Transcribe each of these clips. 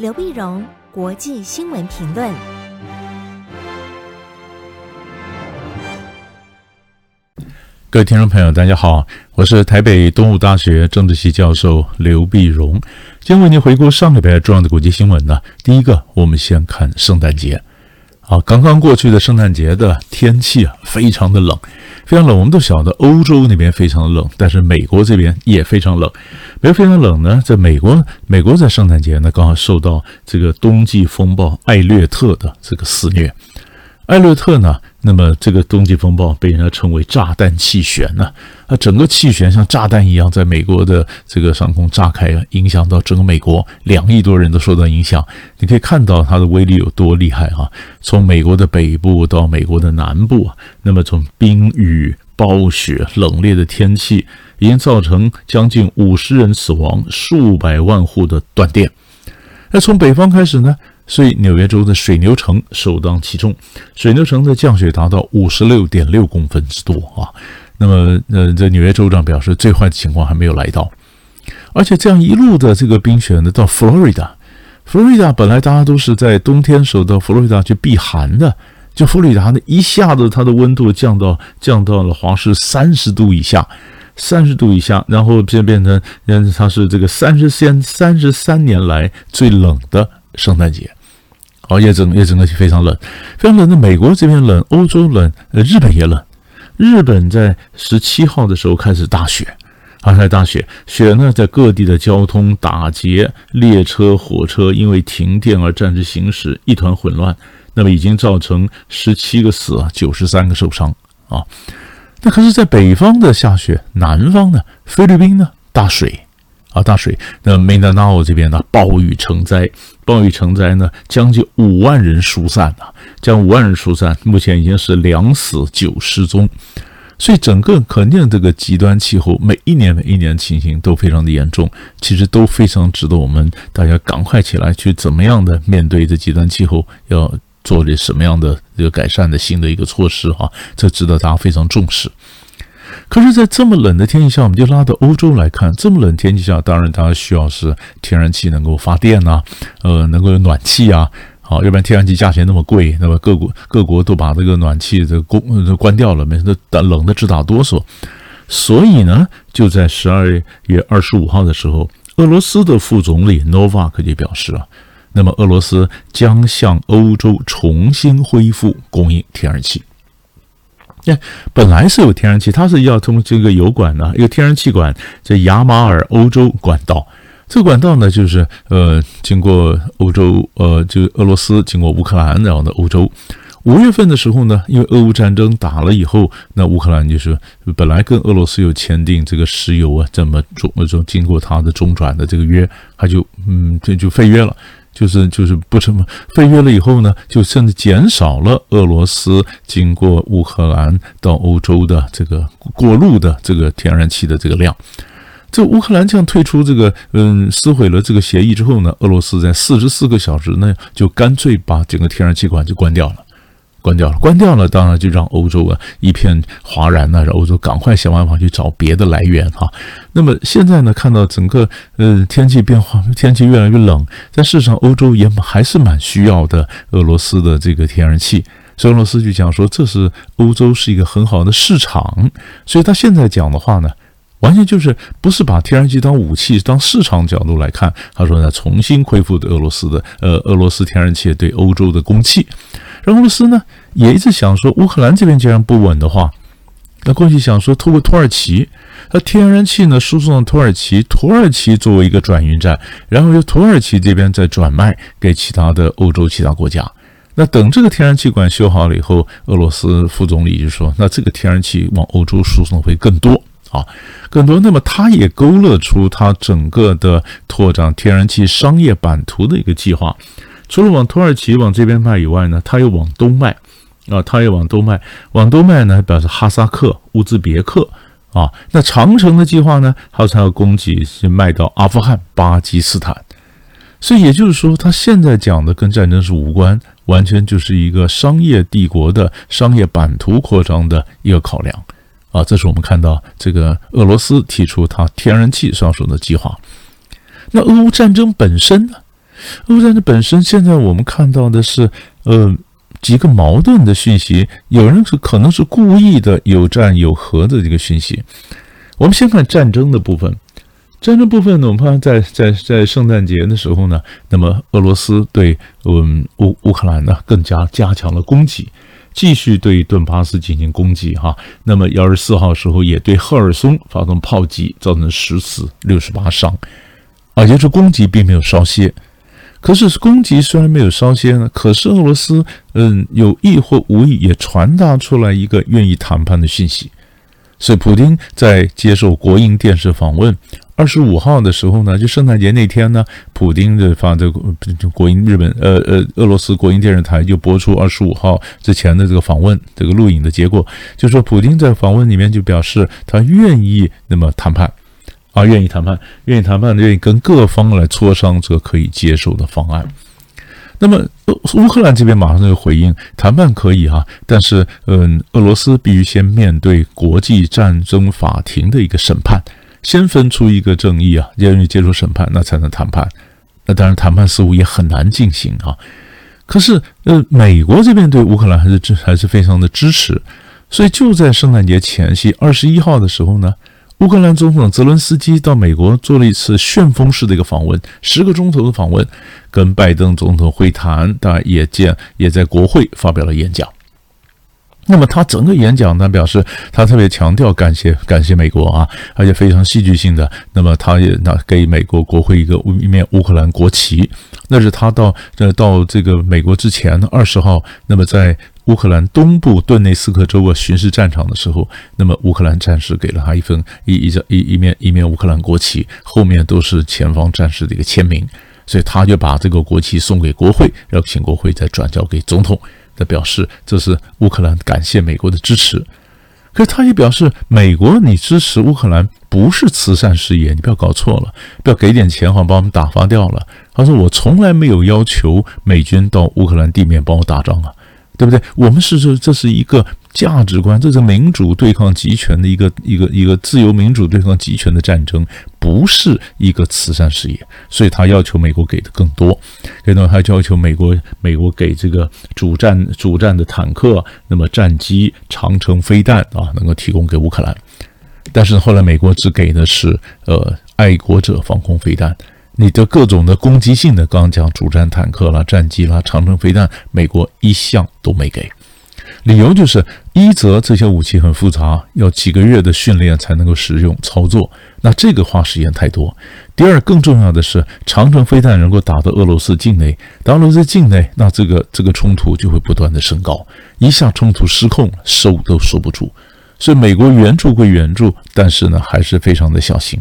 刘碧荣，国际新闻评论。各位听众朋友，大家好，我是台北东吴大学政治系教授刘碧荣，今天为您回顾上礼拜重要的国际新闻呢。第一个，我们先看圣诞节。啊，刚刚过去的圣诞节的天气啊，非常的冷，非常冷。我们都晓得欧洲那边非常的冷，但是美国这边也非常冷。比如非常冷呢，在美国，美国在圣诞节呢，刚好受到这个冬季风暴艾略特的这个肆虐。艾略特呢，那么这个冬季风暴被人家称为炸弹气旋呢，啊，整个气旋像炸弹一样在美国的这个上空炸开，影响到整个美国，两亿多人都受到影响。你可以看到它的威力有多厉害啊！从美国的北部到美国的南部啊，那么从冰雨、暴雪、冷冽的天气，已经造成将近五十人死亡，数百万户的断电。那从北方开始呢？所以纽约州的水牛城首当其冲，水牛城的降雪达到五十六点六公分之多啊。那么，呃，这纽约州长表示，最坏的情况还没有来到，而且这样一路的这个冰雪呢，到佛罗里达，佛罗里达本来大家都是在冬天时候到佛罗里达去避寒的，就佛罗里达呢一下子它的温度降到降到了华氏三十度以下，三十度以下，然后变变成，嗯，它是这个三十三三十三年来最冷的圣诞节。哦，也整也整个非常冷，非常冷的。美国这边冷，欧洲冷，呃，日本也冷。日本在十七号的时候开始大雪，啊，开始大雪，雪呢在各地的交通打结，列车、火车因为停电而暂时行驶，一团混乱。那么已经造成十七个死，九十三个受伤啊。那可是，在北方的下雪，南方呢，菲律宾呢，大水。啊，大水！那梅南纳奥这边呢，暴雨成灾，暴雨成灾呢，将近五万人疏散啊，将五万人疏散，目前已经是两死九失踪，所以整个肯定这个极端气候，每一年每一年情形都非常的严重，其实都非常值得我们大家赶快起来去怎么样的面对这极端气候，要做这什么样的这个改善的新的一个措施哈，这值得大家非常重视。可是，在这么冷的天气下，我们就拉到欧洲来看。这么冷天气下，当然它需要是天然气能够发电呐，呃，能够有暖气啊，好，要不然天然气价钱那么贵，那么各国各国都把这个暖气这个关都关掉了，没事，那冷的直打哆嗦。所以呢，就在十二月二十五号的时候，俄罗斯的副总理 nova 克就表示啊，那么俄罗斯将向欧洲重新恢复供应天然气。本来是有天然气，它是要通这个油管呢，一个天然气管，这亚马尔欧洲管道。这个管道呢，就是呃，经过欧洲，呃，就俄罗斯经过乌克兰，然后呢，欧洲。五月份的时候呢，因为俄乌战争打了以后，那乌克兰就是本来跟俄罗斯有签订这个石油啊，这么中，中经过它的中转的这个约，它就嗯，这就废约了。就是就是不成废约了以后呢，就甚至减少了俄罗斯经过乌克兰到欧洲的这个过路的这个天然气的这个量。这乌克兰这样退出这个嗯撕毁了这个协议之后呢，俄罗斯在四十四个小时内就干脆把整个天然气管就关掉了。关掉了，关掉了，当然就让欧洲啊一片哗然呐，让欧洲赶快想办法去找别的来源哈。那么现在呢，看到整个呃天气变化，天气越来越冷，但事实上欧洲也还是蛮需要的俄罗斯的这个天然气，所以俄罗斯就讲说，这是欧洲是一个很好的市场，所以他现在讲的话呢，完全就是不是把天然气当武器，当市场角度来看，他说呢，重新恢复俄罗斯的呃俄罗斯天然气对欧洲的供气。而俄罗斯呢，也一直想说，乌克兰这边既然不稳的话，那过去想说，透过土耳其，那天然气呢输送到土耳其，土耳其作为一个转运站，然后由土耳其这边再转卖给其他的欧洲其他国家。那等这个天然气管修好了以后，俄罗斯副总理就说，那这个天然气往欧洲输送会更多啊，更多。那么他也勾勒出他整个的拓展天然气商业版图的一个计划。除了往土耳其往这边卖以外呢，他又往东卖，啊，他又往东卖，往东卖呢，表示哈萨克、乌兹别克，啊，那长城的计划呢，他才要供给是卖到阿富汗、巴基斯坦，所以也就是说，他现在讲的跟战争是无关，完全就是一个商业帝国的商业版图扩张的一个考量，啊，这是我们看到这个俄罗斯提出他天然气上手的计划，那俄乌战争本身呢？俄乌战争本身，现在我们看到的是，呃，几个矛盾的讯息。有人是可能是故意的有战有和的这个讯息。我们先看战争的部分。战争部分呢，我们看在在在圣诞节的时候呢，那么俄罗斯对嗯乌乌克兰呢更加加强了攻击，继续对顿巴斯进行攻击哈。那么幺十四号时候也对赫尔松发动炮击，造成十死六十八伤，啊，也就是攻击并没有稍歇。可是攻击虽然没有烧歇呢，可是俄罗斯嗯有意或无意也传达出来一个愿意谈判的讯息。所以，普丁在接受国营电视访问二十五号的时候呢，就圣诞节那天呢，普丁的发这个国营日本呃呃俄罗斯国营电视台就播出二十五号之前的这个访问这个录影的结果，就说普丁在访问里面就表示他愿意那么谈判啊，愿意谈判，愿意谈判，愿意跟各方来磋商这个可以接受的方案。那么，乌克兰这边马上就回应，谈判可以、啊，但是，嗯，俄罗斯必须先面对国际战争法庭的一个审判，先分出一个正义啊，愿意接受审判，那才能谈判。那当然，谈判似乎也很难进行啊。可是，呃，美国这边对乌克兰还是支还是非常的支持，所以就在圣诞节前夕，二十一号的时候呢。乌克兰总统泽伦斯基到美国做了一次旋风式的一个访问，十个钟头的访问，跟拜登总统会谈，当然也见也在国会发表了演讲。那么他整个演讲呢，表示他特别强调感谢感谢美国啊，而且非常戏剧性的。那么他也拿给美国国会一个一面乌克兰国旗，那是他到这到这个美国之前二十号，那么在。乌克兰东部顿内斯克州啊巡视战场的时候，那么乌克兰战士给了他一份一一张一一面一面乌克兰国旗，后面都是前方战士的一个签名，所以他就把这个国旗送给国会，然后请国会再转交给总统，他表示这是乌克兰感谢美国的支持。可是他也表示，美国你支持乌克兰不是慈善事业，你不要搞错了，不要给点钱好把我们打发掉了。他说我从来没有要求美军到乌克兰地面帮我打仗啊。对不对？我们是说，这是一个价值观，这是民主对抗集权的一个一个一个自由民主对抗集权的战争，不是一个慈善事业。所以他要求美国给的更多，然后他要求美国美国给这个主战主战的坦克，那么战机、长城飞弹啊，能够提供给乌克兰。但是后来美国只给的是呃爱国者防空飞弹。你的各种的攻击性的，刚刚讲主战坦克啦、战机啦、长城飞弹，美国一项都没给，理由就是一则这些武器很复杂，要几个月的训练才能够使用操作，那这个花时间太多。第二，更重要的是，长城飞弹能够打到俄罗斯境内，打俄罗斯境内，那这个这个冲突就会不断的升高，一下冲突失控，收都收不住。所以美国援助归援助，但是呢，还是非常的小心。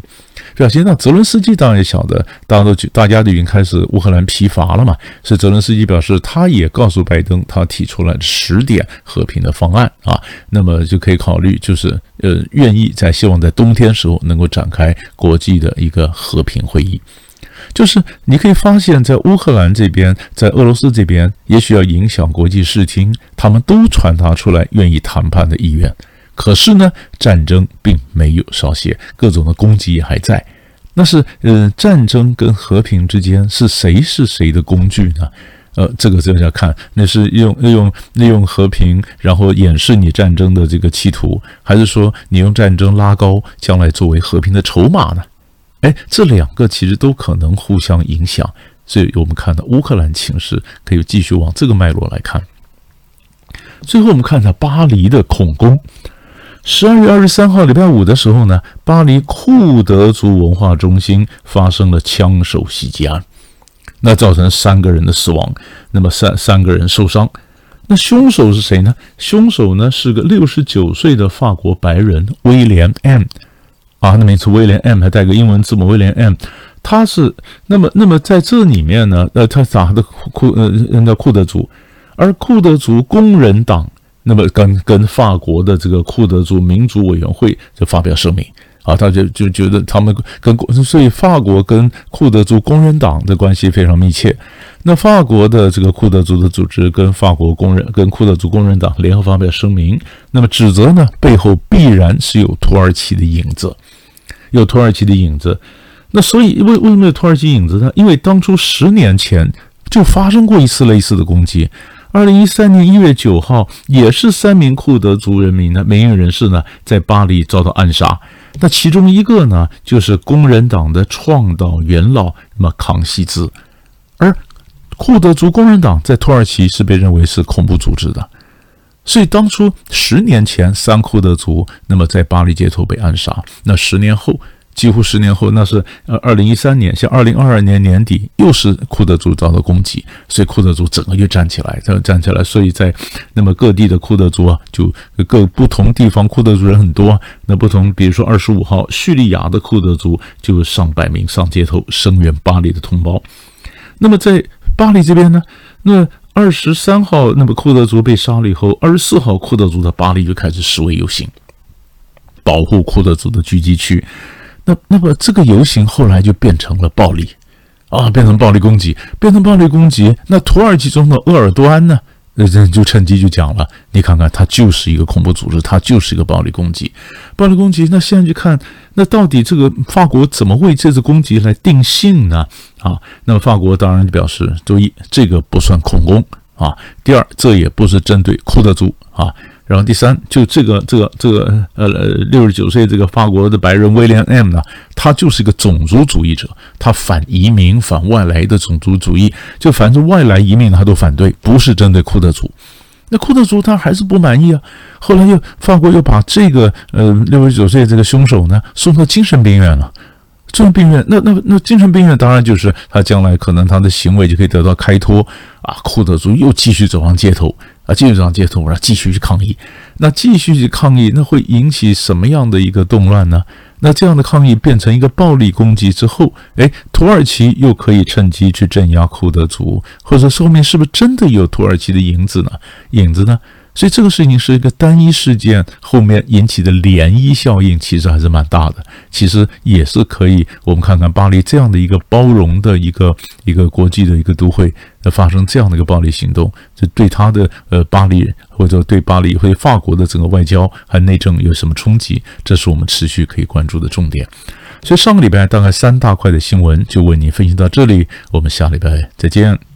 表现那泽伦斯基当然也晓得，大家都大家都已经开始乌克兰疲乏了嘛。所以泽伦斯基表示，他也告诉拜登，他提出了十点和平的方案啊，那么就可以考虑，就是呃，愿意在希望在冬天时候能够展开国际的一个和平会议。就是你可以发现，在乌克兰这边，在俄罗斯这边，也许要影响国际视听，他们都传达出来愿意谈判的意愿。可是呢，战争并没有少歇，各种的攻击也还在。那是，呃，战争跟和平之间是谁是谁的工具呢？呃，这个就要看，那是用利用利用和平，然后掩饰你战争的这个企图，还是说你用战争拉高将来作为和平的筹码呢？哎，这两个其实都可能互相影响。所以我们看到乌克兰情势可以继续往这个脉络来看。最后我们看一下巴黎的恐攻。十二月二十三号，礼拜五的时候呢，巴黎库德族文化中心发生了枪手袭击案，那造成三个人的死亡，那么三三个人受伤。那凶手是谁呢？凶手呢是个六十九岁的法国白人威廉 M，啊，那名字威廉 M 还带个英文字母威廉 M，他是那么那么在这里面呢，呃，他打的库呃人叫库德族，而库德族工人党。那么跟跟法国的这个库德族民主委员会就发表声明啊，他就就觉得他们跟所以法国跟库德族工人党的关系非常密切。那法国的这个库德族的组织跟法国工人跟库德族工人党联合发表声明，那么指责呢背后必然是有土耳其的影子，有土耳其的影子。那所以为为什么有土耳其影子呢？因为当初十年前就发生过一次类似的攻击。二零一三年一月九号，也是三名库德族人民的名誉人士呢，在巴黎遭到暗杀。那其中一个呢，就是工人党的创党元老，那么康熙兹。而库德族工人党在土耳其是被认为是恐怖组织的，所以当初十年前，三库德族那么在巴黎街头被暗杀。那十年后。几乎十年后，那是呃二零一三年，像二零二二年年底，又是库德族遭到攻击，所以库德族整个又站起来，他站起来，所以在那么各地的库德族啊，就各不同地方库德族人很多，那不同，比如说二十五号，叙利亚的库德族就有上百名上街头声援巴黎的同胞。那么在巴黎这边呢，那二十三号，那么库德族被杀了以后，二十四号库德族的巴黎就开始示威游行，保护库德族的聚集区。那那么这个游行后来就变成了暴力，啊，变成暴力攻击，变成暴力攻击。那土耳其中的鄂尔多安呢，人就趁机就讲了，你看看他就是一个恐怖组织，他就是一个暴力攻击，暴力攻击。那现在去看，那到底这个法国怎么为这次攻击来定性呢？啊，那么法国当然就表示，注意这个不算恐攻啊。第二，这也不是针对库德族啊。然后第三，就这个这个这个呃六十九岁这个法国的白人威廉 M 呢，他就是一个种族主义者，他反移民、反外来的种族主义，就反正外来移民他都反对，不是针对库德族。那库德族他还是不满意啊，后来又法国又把这个呃六十九岁这个凶手呢送到精神病院了。精神病院，那那那精神病院当然就是他将来可能他的行为就可以得到开脱啊。库德族又继续走上街头。啊，继续上街头，然后继续去抗议。那继续去抗议，那会引起什么样的一个动乱呢？那这样的抗议变成一个暴力攻击之后，哎，土耳其又可以趁机去镇压库德族，或者说后面是不是真的有土耳其的影子呢？影子呢？所以这个事情是一个单一事件，后面引起的涟漪效应其实还是蛮大的。其实也是可以，我们看看巴黎这样的一个包容的一个一个国际的一个都会，发生这样的一个暴力行动，这对他的呃巴黎人或者对巴黎或者法国的整个外交和内政有什么冲击？这是我们持续可以关注的重点。所以上个礼拜大概三大块的新闻就为您分析到这里，我们下礼拜再见。